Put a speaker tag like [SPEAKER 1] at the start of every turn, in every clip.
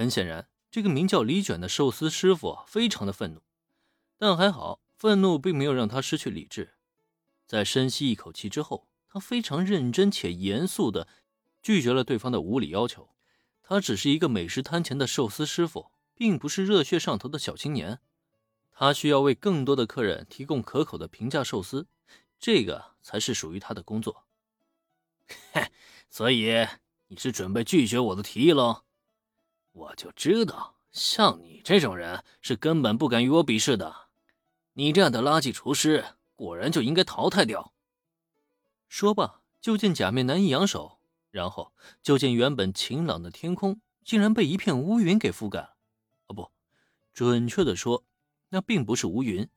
[SPEAKER 1] 很显然，这个名叫李卷的寿司师傅非常的愤怒，但还好，愤怒并没有让他失去理智。在深吸一口气之后，他非常认真且严肃的拒绝了对方的无理要求。他只是一个美食摊前的寿司师傅，并不是热血上头的小青年。他需要为更多的客人提供可口的平价寿司，这个才是属于他的工作。
[SPEAKER 2] 嘿，所以你是准备拒绝我的提议喽？我就知道，像你这种人是根本不敢与我比试的。你这样的垃圾厨师，果然就应该淘汰掉。
[SPEAKER 1] 说罢，就见假面男一扬手，然后就见原本晴朗的天空竟然被一片乌云给覆盖了。哦，不，准确的说，那并不是乌云。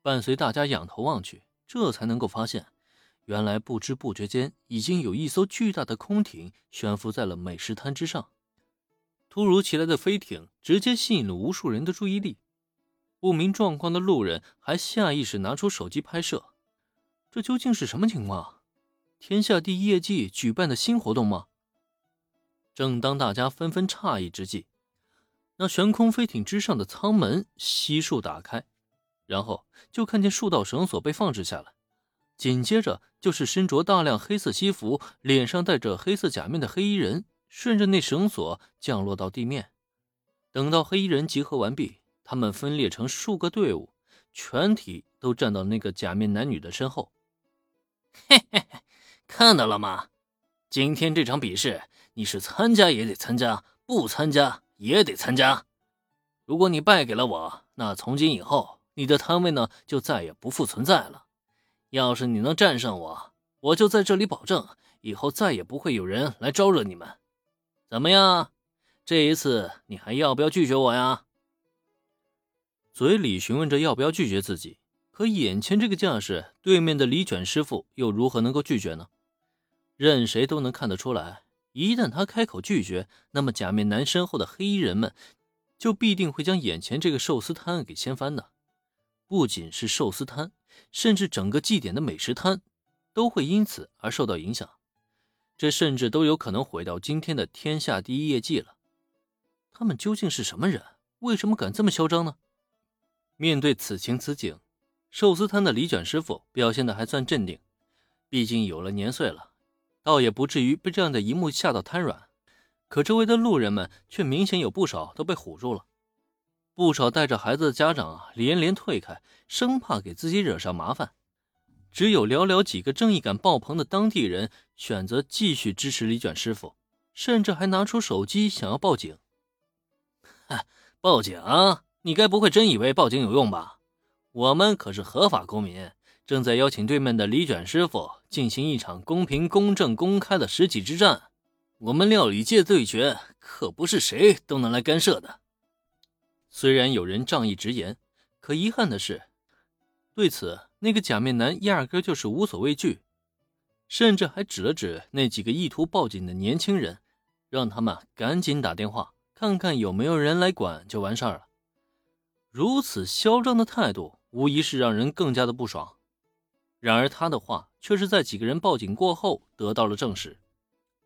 [SPEAKER 1] 伴随大家仰头望去，这才能够发现。原来不知不觉间，已经有一艘巨大的空艇悬浮在了美食滩之上。突如其来的飞艇直接吸引了无数人的注意力，不明状况的路人还下意识拿出手机拍摄。这究竟是什么情况？天下第一业绩举办的新活动吗？正当大家纷纷诧异之际，那悬空飞艇之上的舱门悉数打开，然后就看见数道绳索被放置下来。紧接着就是身着大量黑色西服、脸上戴着黑色假面的黑衣人，顺着那绳索降落到地面。等到黑衣人集合完毕，他们分裂成数个队伍，全体都站到那个假面男女的身后。
[SPEAKER 2] 嘿嘿嘿，看到了吗？今天这场比试，你是参加也得参加，不参加也得参加。如果你败给了我，那从今以后，你的摊位呢就再也不复存在了。要是你能战胜我，我就在这里保证，以后再也不会有人来招惹你们。怎么样？这一次你还要不要拒绝我呀？
[SPEAKER 1] 嘴里询问着要不要拒绝自己，可眼前这个架势，对面的李卷师傅又如何能够拒绝呢？任谁都能看得出来，一旦他开口拒绝，那么假面男身后的黑衣人们就必定会将眼前这个寿司摊给掀翻的。不仅是寿司摊。甚至整个祭典的美食摊都会因此而受到影响，这甚至都有可能毁掉今天的天下第一业绩了。他们究竟是什么人？为什么敢这么嚣张呢？面对此情此景，寿司摊的李卷师傅表现的还算镇定，毕竟有了年岁了，倒也不至于被这样的一幕吓到瘫软。可周围的路人们却明显有不少都被唬住了。不少带着孩子的家长啊，连连退开，生怕给自己惹上麻烦。只有寥寥几个正义感爆棚的当地人选择继续支持李卷师傅，甚至还拿出手机想要报警。
[SPEAKER 2] 报警？你该不会真以为报警有用吧？我们可是合法公民，正在邀请对面的李卷师傅进行一场公平、公正、公开的十几之战。我们料理界对决，可不是谁都能来干涉的。
[SPEAKER 1] 虽然有人仗义直言，可遗憾的是，对此那个假面男压根就是无所畏惧，甚至还指了指那几个意图报警的年轻人，让他们赶紧打电话看看有没有人来管就完事儿了。如此嚣张的态度，无疑是让人更加的不爽。然而他的话却是在几个人报警过后得到了证实，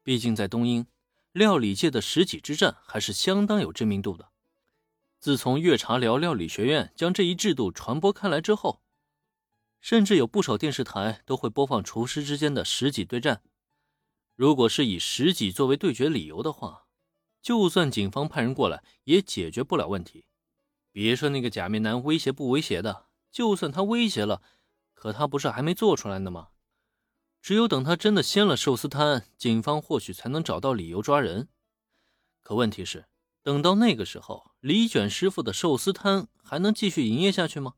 [SPEAKER 1] 毕竟在东英，料理界的十几之战还是相当有知名度的。自从月茶寮料理学院将这一制度传播开来之后，甚至有不少电视台都会播放厨师之间的十几对战。如果是以十几作为对决理由的话，就算警方派人过来，也解决不了问题。别说那个假面男威胁不威胁的，就算他威胁了，可他不是还没做出来呢吗？只有等他真的掀了寿司摊，警方或许才能找到理由抓人。可问题是。等到那个时候，李卷师傅的寿司摊还能继续营业下去吗？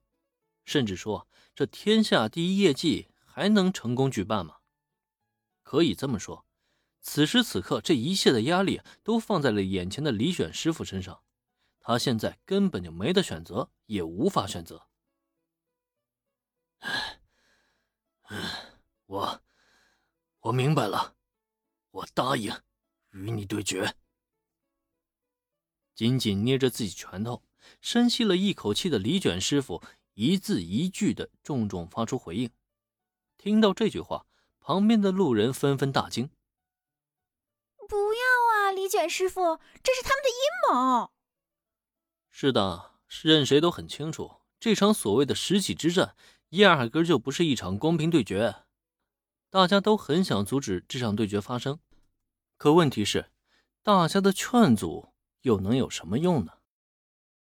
[SPEAKER 1] 甚至说，这天下第一业绩还能成功举办吗？可以这么说，此时此刻，这一切的压力都放在了眼前的李卷师傅身上，他现在根本就没得选择，也无法选择。
[SPEAKER 2] 我，我明白了，我答应与你对决。
[SPEAKER 1] 紧紧捏着自己拳头，深吸了一口气的李卷师傅一字一句的重重发出回应。听到这句话，旁边的路人纷纷大惊：“
[SPEAKER 3] 不要啊，李卷师傅，这是他们的阴谋。
[SPEAKER 1] 是的，任谁都很清楚，这场所谓的十起之战，压根就不是一场公平对决。大家都很想阻止这场对决发生，可问题是，大家的劝阻又能有什么用呢？